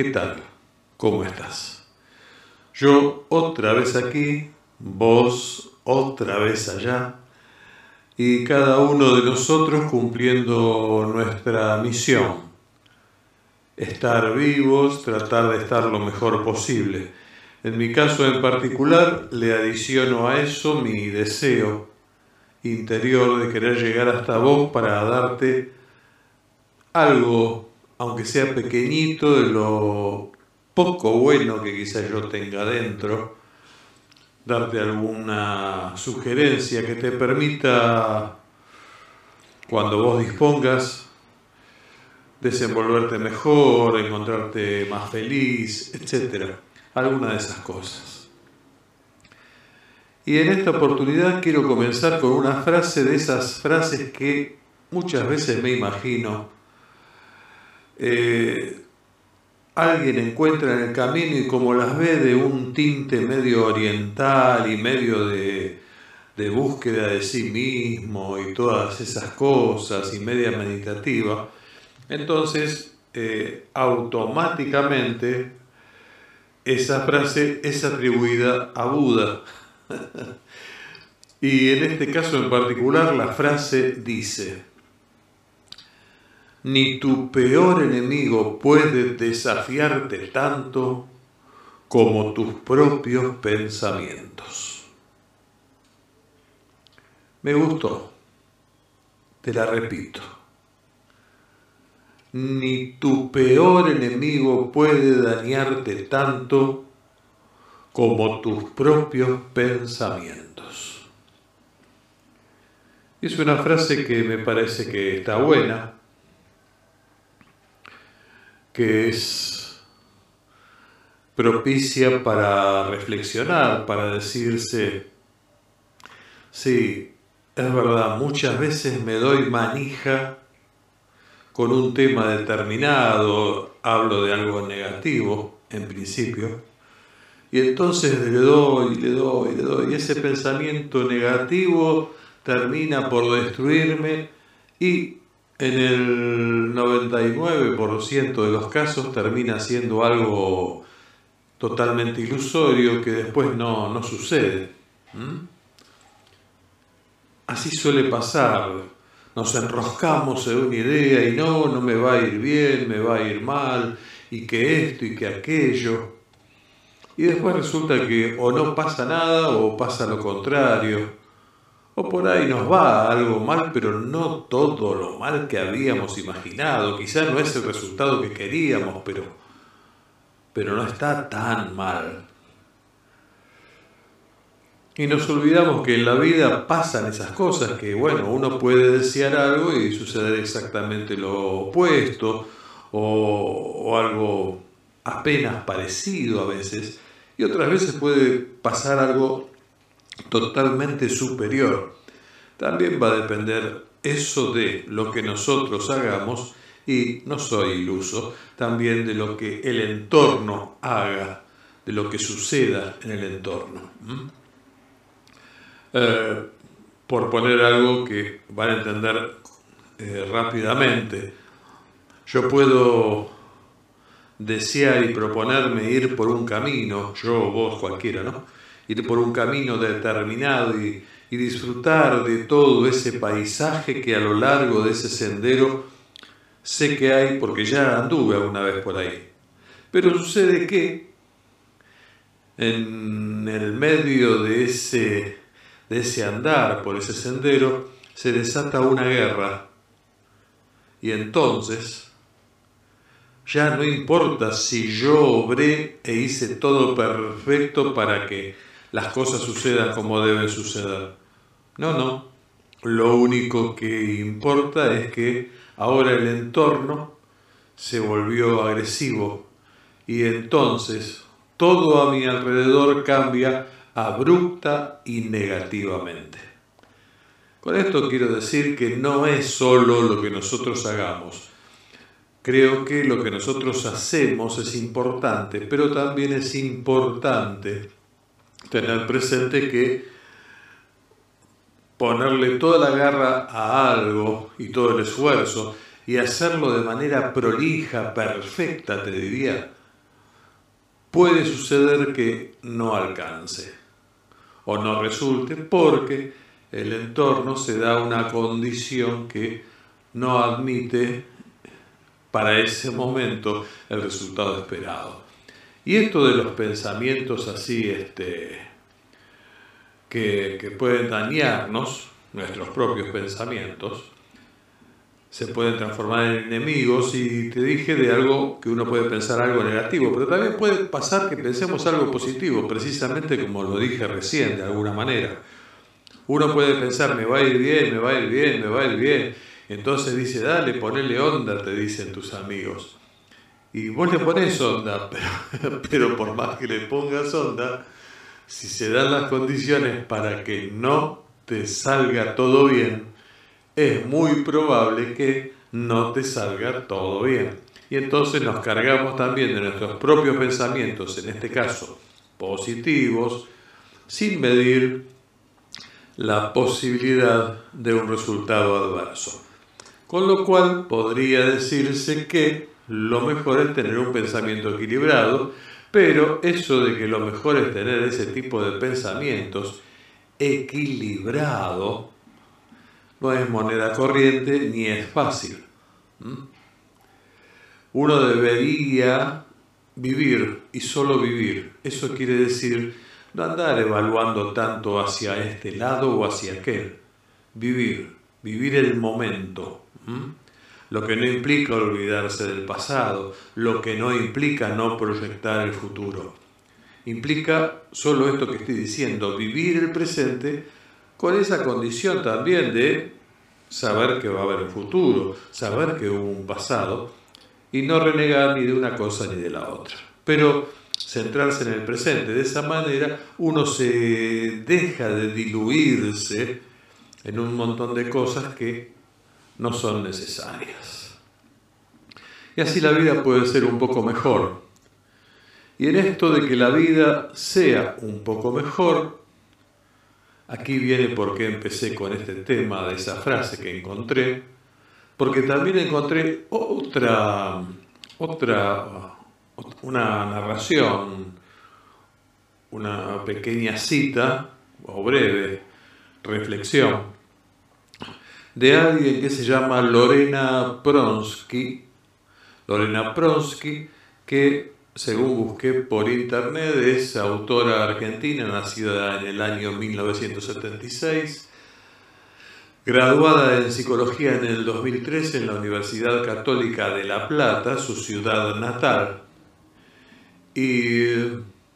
¿qué tal? ¿Cómo estás? Yo otra vez aquí, vos otra vez allá, y cada uno de nosotros cumpliendo nuestra misión. Estar vivos, tratar de estar lo mejor posible. En mi caso en particular, le adiciono a eso mi deseo interior de querer llegar hasta vos para darte algo aunque sea pequeñito, de lo poco bueno que quizás yo tenga dentro, darte alguna sugerencia que te permita, cuando vos dispongas, desenvolverte mejor, encontrarte más feliz, etc. Alguna de esas cosas. Y en esta oportunidad quiero comenzar con una frase de esas frases que muchas veces me imagino eh, alguien encuentra en el camino y como las ve de un tinte medio oriental y medio de, búsqueda de sí mismo y todas esas cosas y media meditativa, entonces eh, automáticamente esa frase es atribuida a Buda. y en este caso en particular la frase dice, ni tu peor enemigo puede desafiarte tanto como tus propios pensamientos. Me gustó, te la repito. Ni tu peor enemigo puede dañarte tanto como tus propios pensamientos. Es una frase que me parece que está buena, que es propicia para reflexionar, para decirse, sí, es verdad, muchas veces me doy manija con un tema determinado, hablo de algo negativo en principio, y entonces le doy, le doy, le doy, y ese pensamiento negativo termina por destruirme y en el 99% de los casos termina siendo algo totalmente ilusorio que después no, sucede. Así suele pasar. Nos enroscamos en una idea y no, no me va a ir bien, me va a ir mal, y que esto y que aquello. Y después resulta que o no pasa nada o pasa lo contrario o por ahí nos va algo mal, pero no todo lo mal que habíamos imaginado. Quizás no es el resultado que queríamos, pero, pero no está tan mal. Y nos olvidamos que en la vida pasan esas cosas, que bueno, uno puede desear algo y suceder exactamente lo opuesto, o, o algo apenas parecido a veces, y otras veces puede pasar algo totalmente superior. También va a depender eso de lo que nosotros hagamos y no soy iluso, también de lo que el entorno haga, de lo que suceda en el entorno. Eh, por poner algo que van a entender eh, rápidamente, yo puedo desear y proponerme ir por un camino, yo, vos, cualquiera, ¿no? Ir por un camino determinado y disfrutar de todo ese paisaje que a lo largo de ese sendero sé que hay porque ya anduve alguna vez por ahí. Pero sucede que en el medio de ese, de ese andar por ese sendero se desata una guerra y entonces ya no importa si yo obré e hice todo perfecto para que las cosas sucedan como deben suceder. No, no. Lo único que importa es que ahora el entorno se volvió agresivo y entonces todo a mi alrededor cambia abrupta y negativamente. Con esto quiero decir que no es solo lo que nosotros hagamos. Creo que lo que nosotros hacemos es importante, pero también es importante tener presente que ponerle toda la garra a algo y todo el esfuerzo y hacerlo de manera prolija, perfecta, te diría, puede suceder que no alcance o no resulte porque el entorno se da una condición que no admite para ese momento el resultado esperado. Y esto de los pensamientos así, este, que, que pueden dañarnos, nuestros propios pensamientos, se pueden transformar en enemigos y te dije de algo que uno puede pensar algo negativo, pero también puede pasar que pensemos algo positivo, precisamente como lo dije recién, de alguna manera. Uno puede pensar, me va a ir bien, me va a ir bien, me va a ir bien. Entonces dice, dale, ponele onda, te dicen tus amigos. Y vos le pones onda, pero, pero por más que le pongas onda, si se dan las condiciones para que no te salga todo bien, es muy probable que no te salga todo bien. Y entonces nos cargamos también de nuestros propios pensamientos, en este caso positivos, sin medir la posibilidad de un resultado adverso. Con lo cual podría decirse que lo mejor es tener un pensamiento equilibrado, pero eso de que lo mejor es tener ese tipo de pensamientos equilibrado no es moneda corriente ni es fácil. Uno debería vivir y solo vivir. Eso quiere decir no andar evaluando tanto hacia este lado o hacia aquel. Vivir, vivir el momento. Lo que no implica olvidarse del pasado, lo que no implica no proyectar el futuro. Implica solo esto que estoy diciendo, vivir el presente con esa condición también de saber que va a haber un futuro, saber que hubo un pasado y no renegar ni de una cosa ni de la otra. Pero centrarse en el presente, de esa manera uno se deja de diluirse en un montón de cosas que no son necesarias. Y así la vida puede ser un poco mejor. Y en esto de que la vida sea un poco mejor, Aquí viene por qué empecé con este tema de esa frase que encontré, porque también encontré otra, otra, una narración, una pequeña cita o breve reflexión de alguien que se llama Lorena Pronsky, Lorena Pronsky, que según busqué por internet, es autora argentina, nacida en el año 1976, graduada en psicología en el 2013 en la Universidad Católica de La Plata, su ciudad natal. Y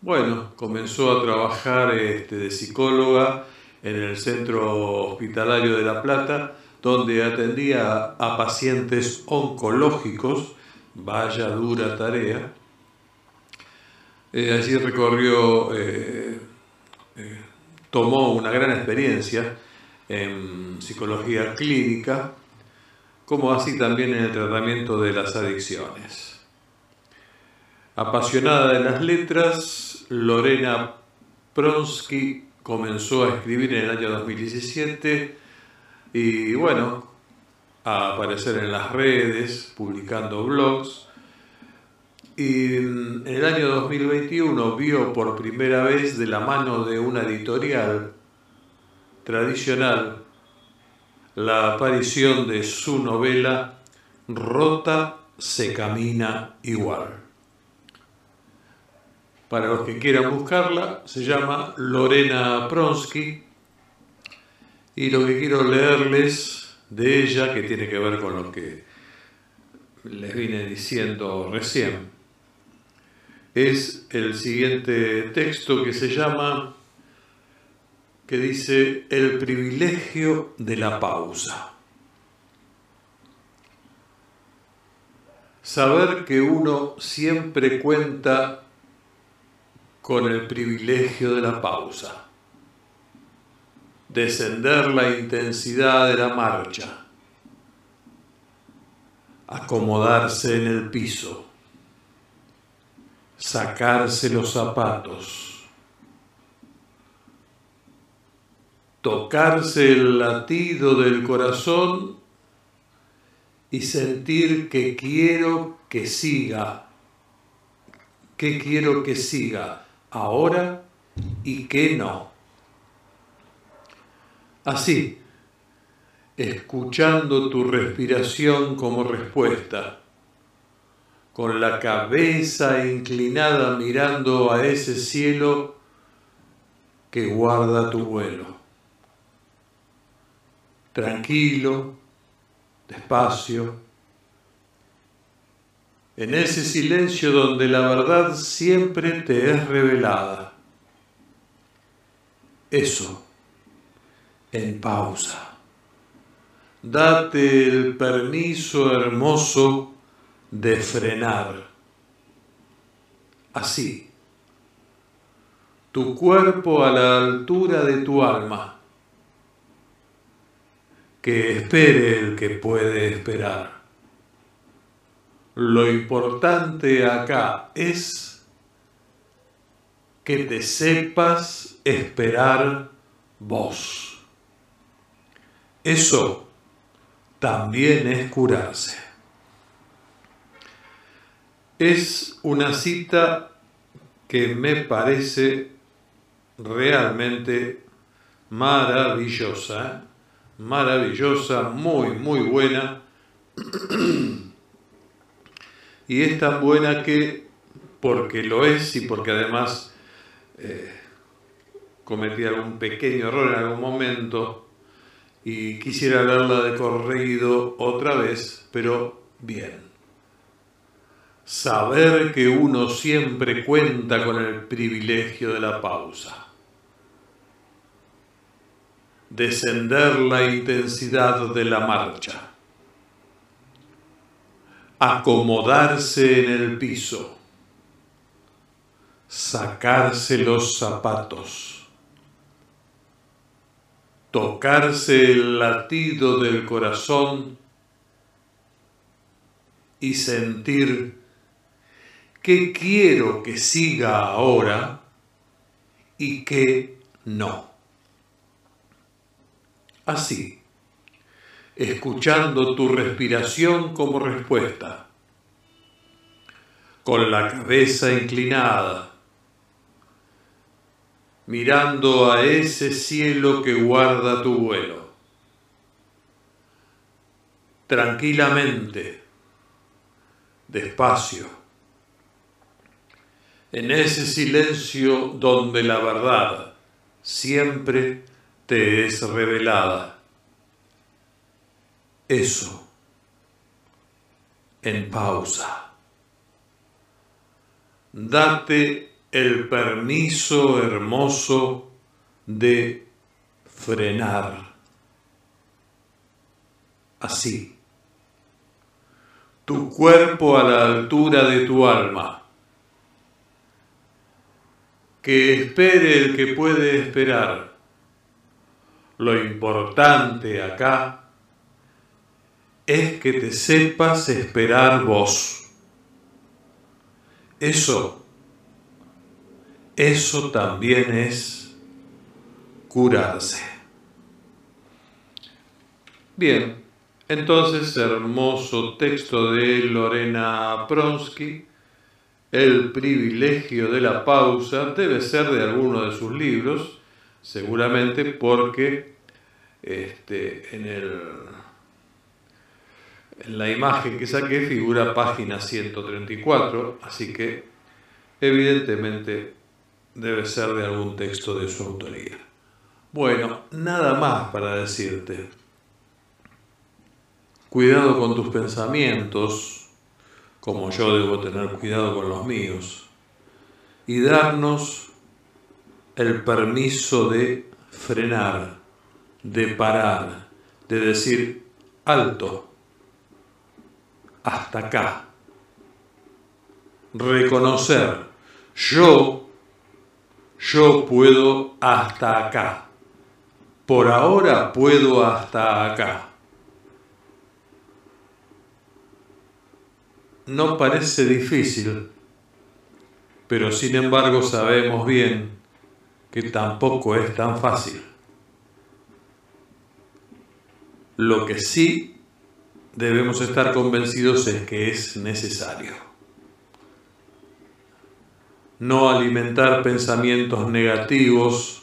bueno, comenzó a trabajar este, de psicóloga en el Centro Hospitalario de La Plata, donde atendía a pacientes oncológicos, vaya dura tarea, eh, allí recorrió, eh, eh, tomó una gran experiencia en psicología clínica, como así también en el tratamiento de las adicciones. Apasionada de las letras, Lorena Pronsky comenzó a escribir en el año 2017 y bueno, a aparecer en las redes, publicando blogs, y en el año 2021 vio por primera vez de la mano de una editorial tradicional la aparición de su novela Rota se camina igual. Para los que quieran buscarla, se llama Lorena Pronsky y lo que quiero leerles de ella, que tiene que ver con lo que les vine diciendo recién, es el siguiente texto que se llama, que dice, el privilegio de la pausa. Saber que uno siempre cuenta con el privilegio de la pausa. Descender la intensidad de la marcha. Acomodarse en el piso sacarse los zapatos, tocarse el latido del corazón y sentir que quiero que siga, que quiero que siga ahora y que no. Así, escuchando tu respiración como respuesta, con la cabeza inclinada mirando a ese cielo que guarda tu vuelo. Tranquilo, despacio, en ese silencio donde la verdad siempre te es revelada. Eso, en pausa. Date el permiso hermoso de frenar. Así, tu cuerpo a la altura de tu alma que espere el que puede esperar. Lo importante acá es que te sepas esperar vos. Eso también es curarse. Es una cita que me parece realmente maravillosa maravillosa, muy, muy buena. y es tan buena que, porque lo es y porque además eh, cometí algún pequeño error en algún momento y quisiera verla de corrido otra vez, pero bien. Saber que uno siempre cuenta con el privilegio de la pausa. Descender la intensidad de la marcha, acomodarse en el piso, sacarse los zapatos, tocarse el latido del corazón y sentir que quiero que siga ahora y que no. Así, escuchando tu respiración como respuesta, con la cabeza inclinada, mirando a ese cielo que guarda tu vuelo. Tranquilamente, despacio, en ese silencio donde la verdad siempre te es revelada. Eso, en pausa. Date el permiso hermoso de frenar. Así. Tu cuerpo a la altura de tu alma. Que espere el que puede esperar lo importante acá es que te sepas esperar vos. Eso, eso también es curarse. Bien, entonces hermoso texto de Lorena Pronsky, El privilegio de la pausa, debe ser de alguno de sus libros, seguramente porque este, en, el, en la imagen que saqué figura página 134, así que evidentemente debe ser de algún texto de su autoría. Bueno, nada más para decirte. Cuidado con tus pensamientos, como yo debo tener cuidado con los míos, y darnos el permiso de frenar, de parar, de decir alto, hasta acá. Reconocer, yo, yo puedo hasta acá. Por ahora puedo hasta acá. No parece difícil, pero sin embargo sabemos bien que tampoco es tan fácil. Lo que sí debemos estar convencidos es que es necesario. No alimentar pensamientos negativos,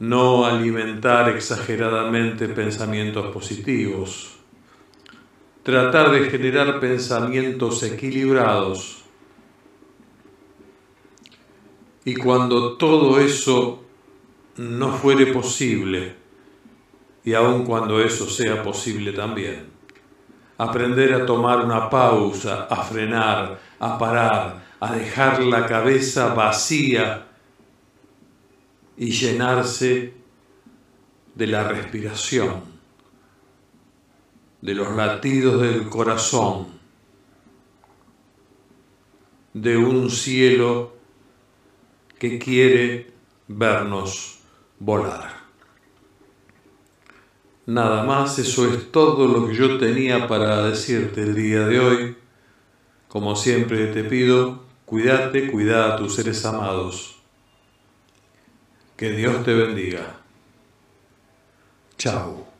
no alimentar exageradamente pensamientos positivos, tratar de generar pensamientos equilibrados. Y cuando todo eso no fuere posible, y aun cuando eso sea posible también. Aprender a tomar una pausa, a frenar, a parar, a dejar la cabeza vacía y llenarse de la respiración, de los latidos del corazón, de un cielo que quiere vernos volar. Nada más, eso es todo lo que yo tenía para decirte el día de hoy. Como siempre te pido, cuídate, cuida a tus seres amados. Que Dios te bendiga. Chao.